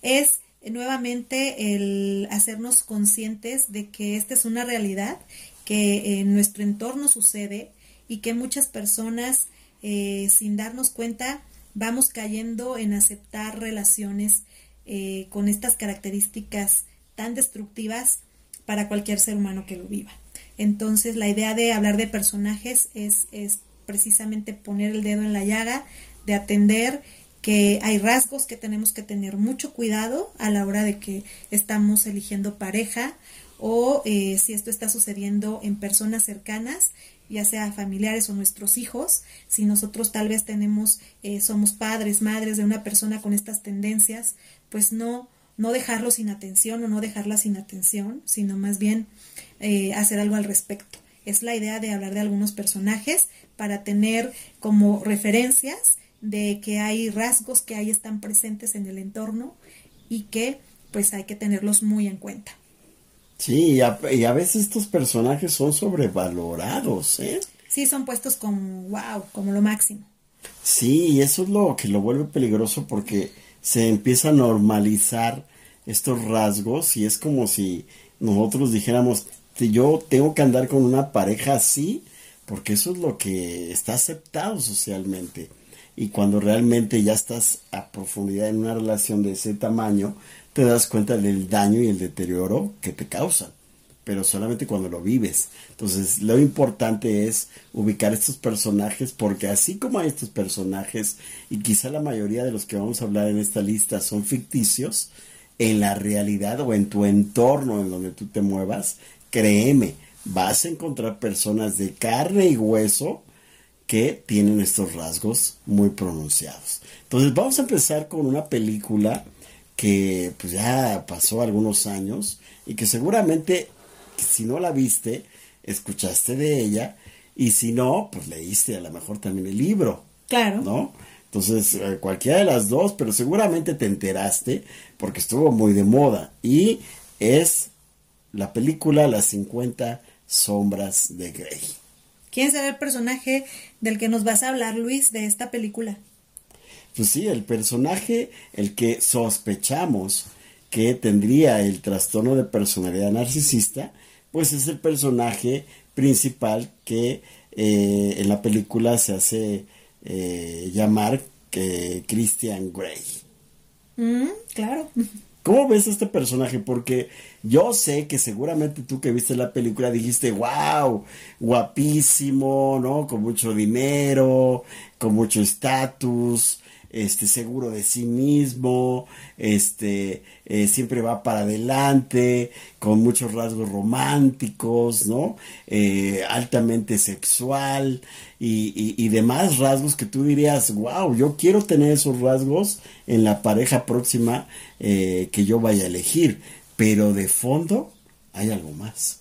es nuevamente el hacernos conscientes de que esta es una realidad que en nuestro entorno sucede y que muchas personas eh, sin darnos cuenta vamos cayendo en aceptar relaciones eh, con estas características tan destructivas para cualquier ser humano que lo viva. Entonces la idea de hablar de personajes es, es precisamente poner el dedo en la llaga, de atender que hay rasgos que tenemos que tener mucho cuidado a la hora de que estamos eligiendo pareja o eh, si esto está sucediendo en personas cercanas, ya sea familiares o nuestros hijos, si nosotros tal vez tenemos, eh, somos padres, madres de una persona con estas tendencias, pues no, no dejarlo sin atención o no dejarla sin atención, sino más bien eh, hacer algo al respecto. Es la idea de hablar de algunos personajes para tener como referencias de que hay rasgos que ahí están presentes en el entorno y que pues hay que tenerlos muy en cuenta. Sí, y a, y a veces estos personajes son sobrevalorados, ¿eh? Sí, son puestos como wow, como lo máximo. Sí, y eso es lo que lo vuelve peligroso porque se empieza a normalizar estos rasgos y es como si nosotros dijéramos, yo tengo que andar con una pareja así, porque eso es lo que está aceptado socialmente. Y cuando realmente ya estás a profundidad en una relación de ese tamaño, te das cuenta del daño y el deterioro que te causan, pero solamente cuando lo vives. Entonces, lo importante es ubicar estos personajes, porque así como hay estos personajes, y quizá la mayoría de los que vamos a hablar en esta lista son ficticios, en la realidad o en tu entorno en donde tú te muevas, créeme, vas a encontrar personas de carne y hueso que tienen estos rasgos muy pronunciados. Entonces vamos a empezar con una película que pues ya pasó algunos años y que seguramente si no la viste, escuchaste de ella y si no, pues leíste a lo mejor también el libro. Claro. ¿No? Entonces, eh, cualquiera de las dos, pero seguramente te enteraste porque estuvo muy de moda y es la película Las 50 sombras de Grey. ¿Quién será el personaje del que nos vas a hablar, Luis, de esta película? Pues sí, el personaje, el que sospechamos que tendría el trastorno de personalidad narcisista, pues es el personaje principal que eh, en la película se hace eh, llamar que Christian Grey. Mm, claro. ¿Cómo ves este personaje? Porque yo sé que seguramente tú que viste la película dijiste, wow, guapísimo, ¿no? Con mucho dinero, con mucho estatus, este, seguro de sí mismo, este, eh, siempre va para adelante, con muchos rasgos románticos, ¿no? Eh, altamente sexual y, demás rasgos que tú dirías, wow, yo quiero tener esos rasgos en la pareja próxima eh, que yo vaya a elegir, pero de fondo hay algo más.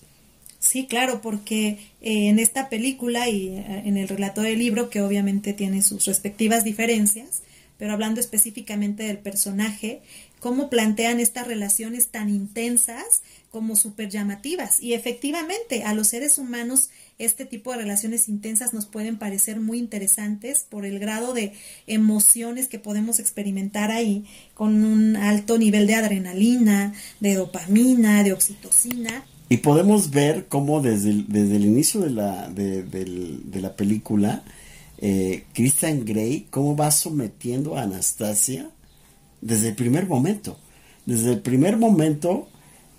Sí, claro, porque en esta película y en el relato del libro, que obviamente tiene sus respectivas diferencias, pero hablando específicamente del personaje, cómo plantean estas relaciones tan intensas como súper llamativas. Y efectivamente, a los seres humanos este tipo de relaciones intensas nos pueden parecer muy interesantes por el grado de emociones que podemos experimentar ahí, con un alto nivel de adrenalina, de dopamina, de oxitocina. Y podemos ver cómo desde el, desde el inicio de la, de, de la película, eh, Christian Grey, cómo va sometiendo a Anastasia desde el primer momento. Desde el primer momento,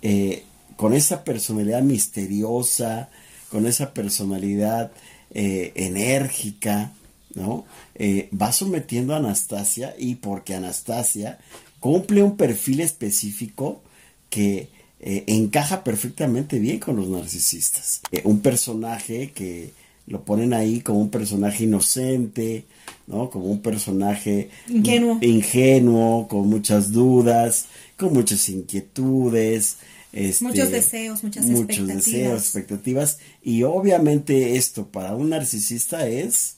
eh, con esa personalidad misteriosa, con esa personalidad eh, enérgica, ¿no? va sometiendo a Anastasia y porque Anastasia cumple un perfil específico que encaja perfectamente bien con los narcisistas. un personaje que lo ponen ahí como un personaje inocente, ¿no? Como un personaje ingenuo, ingenuo con muchas dudas, con muchas inquietudes. Este, muchos deseos, muchas muchos deseos, expectativas. Y obviamente esto para un narcisista es,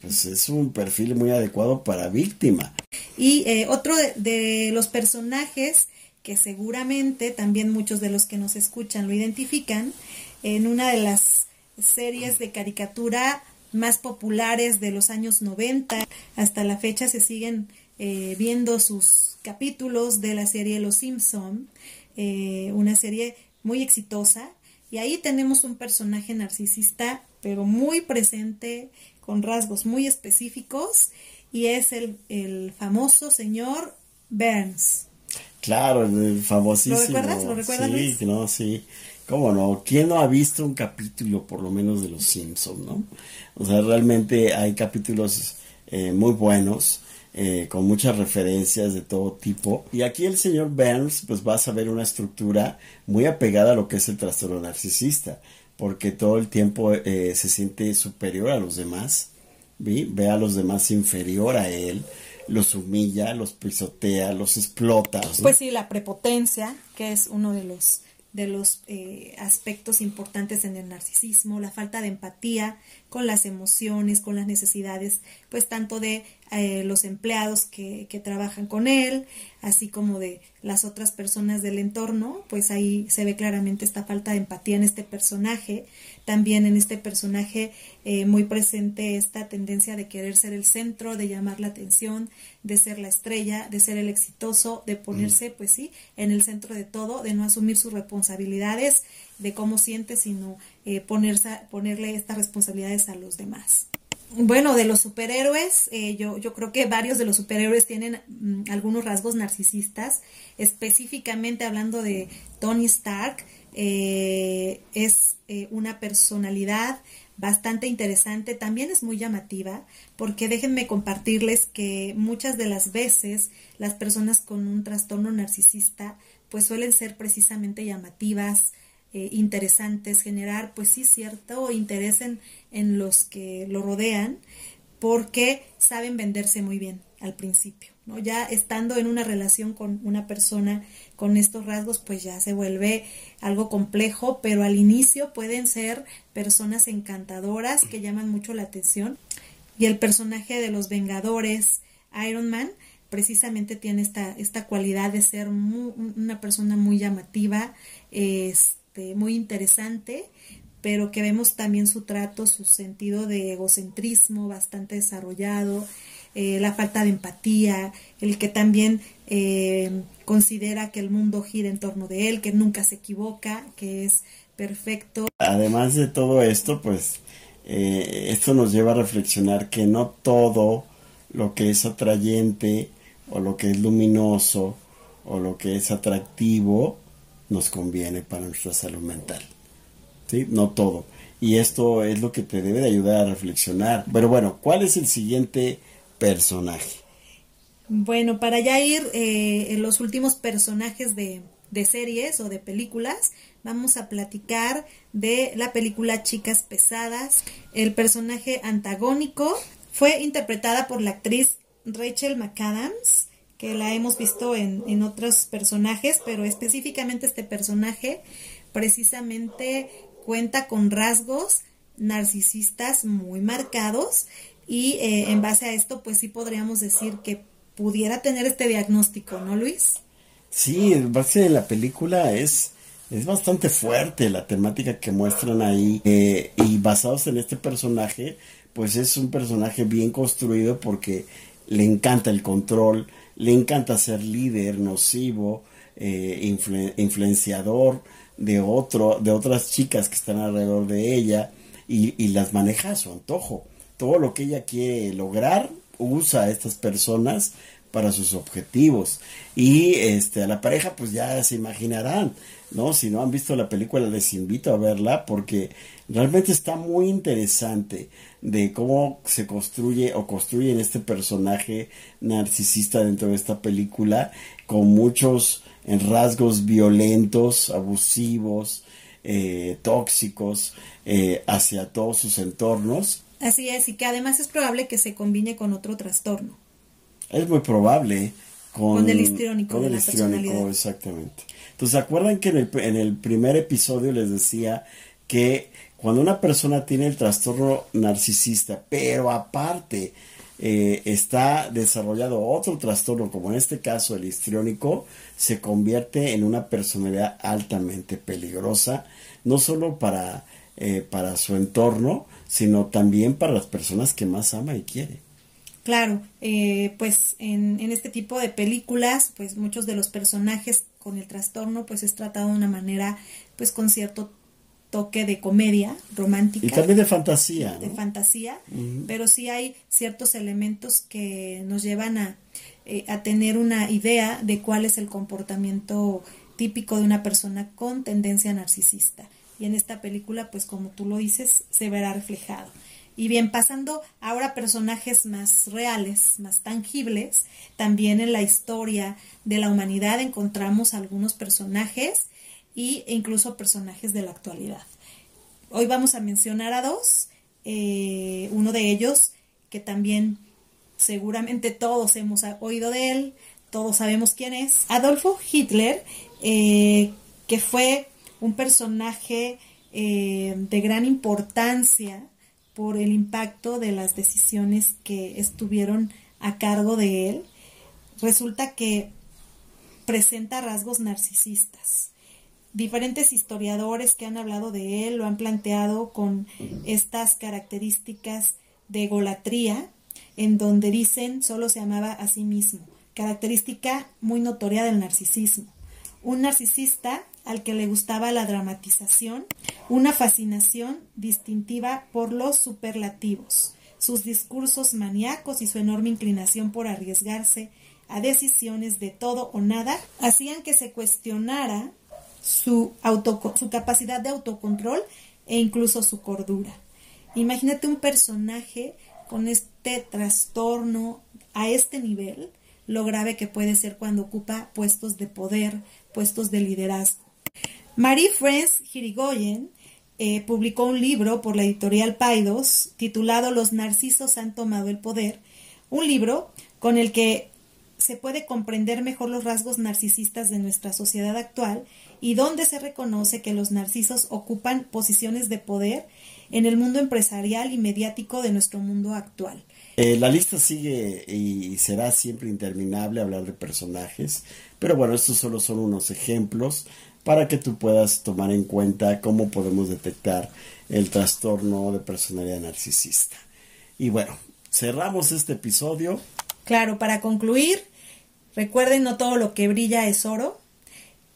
pues es un perfil muy adecuado para víctima. Y eh, otro de los personajes que seguramente también muchos de los que nos escuchan lo identifican, en una de las series de caricatura más populares de los años 90. Hasta la fecha se siguen eh, viendo sus capítulos de la serie Los Simpson, eh, una serie muy exitosa. Y ahí tenemos un personaje narcisista, pero muy presente, con rasgos muy específicos, y es el, el famoso señor Burns. Claro, el famosísimo. ¿Lo recuerdas? ¿Lo recuerdas? Sí, no, sí. ¿Cómo no? ¿Quién no ha visto un capítulo, por lo menos, de Los Simpsons, no? O sea, realmente hay capítulos eh, muy buenos, eh, con muchas referencias de todo tipo. Y aquí el señor Burns, pues va a saber una estructura muy apegada a lo que es el trastorno narcisista, porque todo el tiempo eh, se siente superior a los demás, ve a los demás inferior a él, los humilla, los pisotea, los explota. Pues sí, la prepotencia, que es uno de los de los eh, aspectos importantes en el narcisismo, la falta de empatía con las emociones, con las necesidades, pues tanto de eh, los empleados que, que, trabajan con él, así como de las otras personas del entorno, pues ahí se ve claramente esta falta de empatía en este personaje, también en este personaje eh, muy presente esta tendencia de querer ser el centro, de llamar la atención, de ser la estrella, de ser el exitoso, de ponerse, pues sí, en el centro de todo, de no asumir sus responsabilidades, de cómo siente, sino eh, ponerle estas responsabilidades a los demás. Bueno, de los superhéroes, eh, yo, creo que varios de los superhéroes tienen mm, algunos rasgos narcisistas, específicamente hablando de Tony Stark, eh, es una personalidad bastante interesante, también es muy llamativa, porque déjenme compartirles que muchas de las veces las personas con un trastorno narcisista pues suelen ser precisamente llamativas, eh, interesantes, generar, pues sí, cierto interés en, los que lo rodean, porque saben venderse muy bien al principio. ¿no? Ya estando en una relación con una persona con estos rasgos, pues ya se vuelve algo complejo, pero al inicio pueden ser personas encantadoras que llaman mucho la atención. Y el personaje de los Vengadores, Iron Man, precisamente tiene esta, esta cualidad de ser una persona muy llamativa, este, muy interesante, pero que vemos también su trato, su sentido de egocentrismo bastante desarrollado, eh, la falta de empatía, el que también eh, considera que el mundo gira en torno de él, que nunca se equivoca, que es perfecto. Además de todo esto, pues eh, esto nos lleva a reflexionar que no todo lo que es atrayente o lo que es luminoso o lo que es atractivo nos conviene para nuestra salud mental. ¿Sí? No todo. Y esto es lo que te debe de ayudar a reflexionar. Pero bueno, ¿cuál es el siguiente personaje? Bueno, para ya ir eh, en los últimos personajes de, de series o de películas, vamos a platicar de la película Chicas Pesadas. El personaje antagónico fue interpretada por la actriz Rachel McAdams, que la hemos visto en, en otros personajes, pero específicamente este personaje precisamente cuenta con rasgos narcisistas muy marcados y eh, en base a esto pues sí podríamos decir que pudiera tener este diagnóstico, ¿no Luis? Sí, en base a la película es, es bastante fuerte la temática que muestran ahí eh, y basados en este personaje pues es un personaje bien construido porque le encanta el control, le encanta ser líder, nocivo, eh, influenciador, de otro, de otras chicas que están alrededor de ella y, y, las maneja a su antojo. Todo lo que ella quiere lograr usa a estas personas para sus objetivos. Y este a la pareja pues ya se imaginarán, ¿no? Si no han visto la película les invito a verla porque realmente está muy interesante de cómo se construye o construyen este personaje narcisista dentro de esta película con muchos en rasgos violentos, abusivos, eh, tóxicos eh, hacia todos sus entornos. Así es, y que además es probable que se combine con otro trastorno. Es muy probable. Con, el histriónico. Con el histriónico, exactamente. Entonces, ¿se acuerdan que en el, en el primer episodio les decía que cuando una persona tiene el trastorno narcisista, pero aparte eh, está desarrollado otro trastorno, como en este caso el histriónico, se convierte en una personalidad altamente peligrosa, no solo para, eh, para su entorno, sino también para las personas que más ama y quiere. Claro, eh, pues en, en, este tipo de películas, pues muchos de los personajes con el trastorno, pues es tratado de una manera, pues con cierto toque de comedia romántica. Y también de fantasía. De fantasía, pero sí hay ciertos elementos que nos llevan a, eh, a tener una idea de cuál es el comportamiento típico de una persona con tendencia narcisista. Y en esta película, pues como tú lo dices, se verá reflejado. Y bien, pasando ahora a personajes más reales, más tangibles, también en la historia de la humanidad encontramos algunos personajes e incluso personajes de la actualidad. Hoy vamos a mencionar a dos, eh, uno de ellos que también seguramente todos hemos oído de él, todos sabemos quién es, Adolfo Hitler, eh, que fue un personaje eh, de gran importancia por el impacto de las decisiones que estuvieron a cargo de él. Resulta que presenta rasgos narcisistas diferentes historiadores que han hablado de él lo han planteado con estas características de egolatría, en donde dicen solo se amaba a sí mismo, característica muy notoria del narcisismo. Un narcisista al que le gustaba la dramatización, una fascinación distintiva por los superlativos, sus discursos maníacos y su enorme inclinación por arriesgarse a decisiones de todo o nada, hacían que se cuestionara su, su capacidad de autocontrol e incluso su cordura. Imagínate un personaje con este trastorno a este nivel, lo grave que puede ser cuando ocupa puestos de poder, puestos de liderazgo. Marie France Hirigoyen eh, publicó un libro por la editorial Paidos titulado Los narcisos han tomado el poder, un libro con el que se puede comprender mejor los rasgos narcisistas de nuestra sociedad actual y donde se reconoce que los narcisos ocupan posiciones de poder en el mundo empresarial y mediático de nuestro mundo actual. Eh, la lista sigue y será siempre interminable hablar de personajes, pero bueno, estos solo son unos ejemplos para que tú puedas tomar en cuenta cómo podemos detectar el trastorno de personalidad narcisista. Y bueno, cerramos este episodio. Claro, para concluir, recuerden, no todo lo que brilla es oro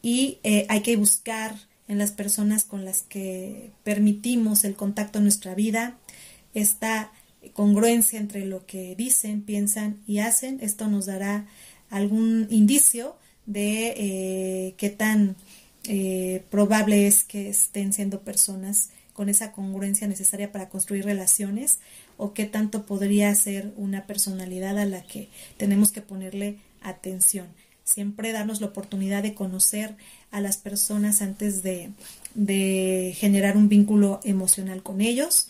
y eh, hay que buscar en las personas con las que permitimos el contacto en nuestra vida esta congruencia entre lo que dicen, piensan y hacen. Esto nos dará algún indicio de eh, qué tan eh, probable es que estén siendo personas con esa congruencia necesaria para construir relaciones o qué tanto podría ser una personalidad a la que tenemos que ponerle atención. Siempre darnos la oportunidad de conocer a las personas antes de, de generar un vínculo emocional con ellos,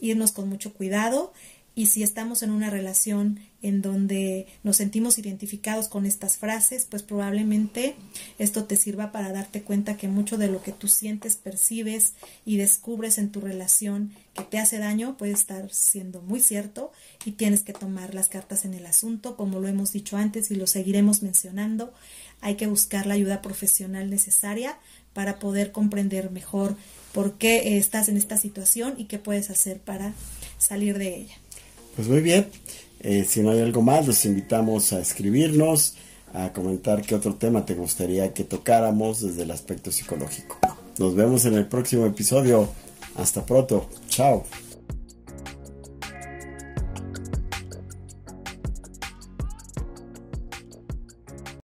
irnos con mucho cuidado y si estamos en una relación en donde nos sentimos identificados con estas frases, pues probablemente esto te sirva para darte cuenta que mucho de lo que tú sientes, percibes y descubres en tu relación que te hace daño puede estar siendo muy cierto y tienes que tomar las cartas en el asunto, como lo hemos dicho antes y lo seguiremos mencionando. Hay que buscar la ayuda profesional necesaria para poder comprender mejor por qué estás en esta situación y qué puedes hacer para salir de ella. Pues muy bien, eh, si no hay algo más, los invitamos a escribirnos, a comentar qué otro tema te gustaría que tocáramos desde el aspecto psicológico. Nos vemos en el próximo episodio. Hasta pronto. Chao.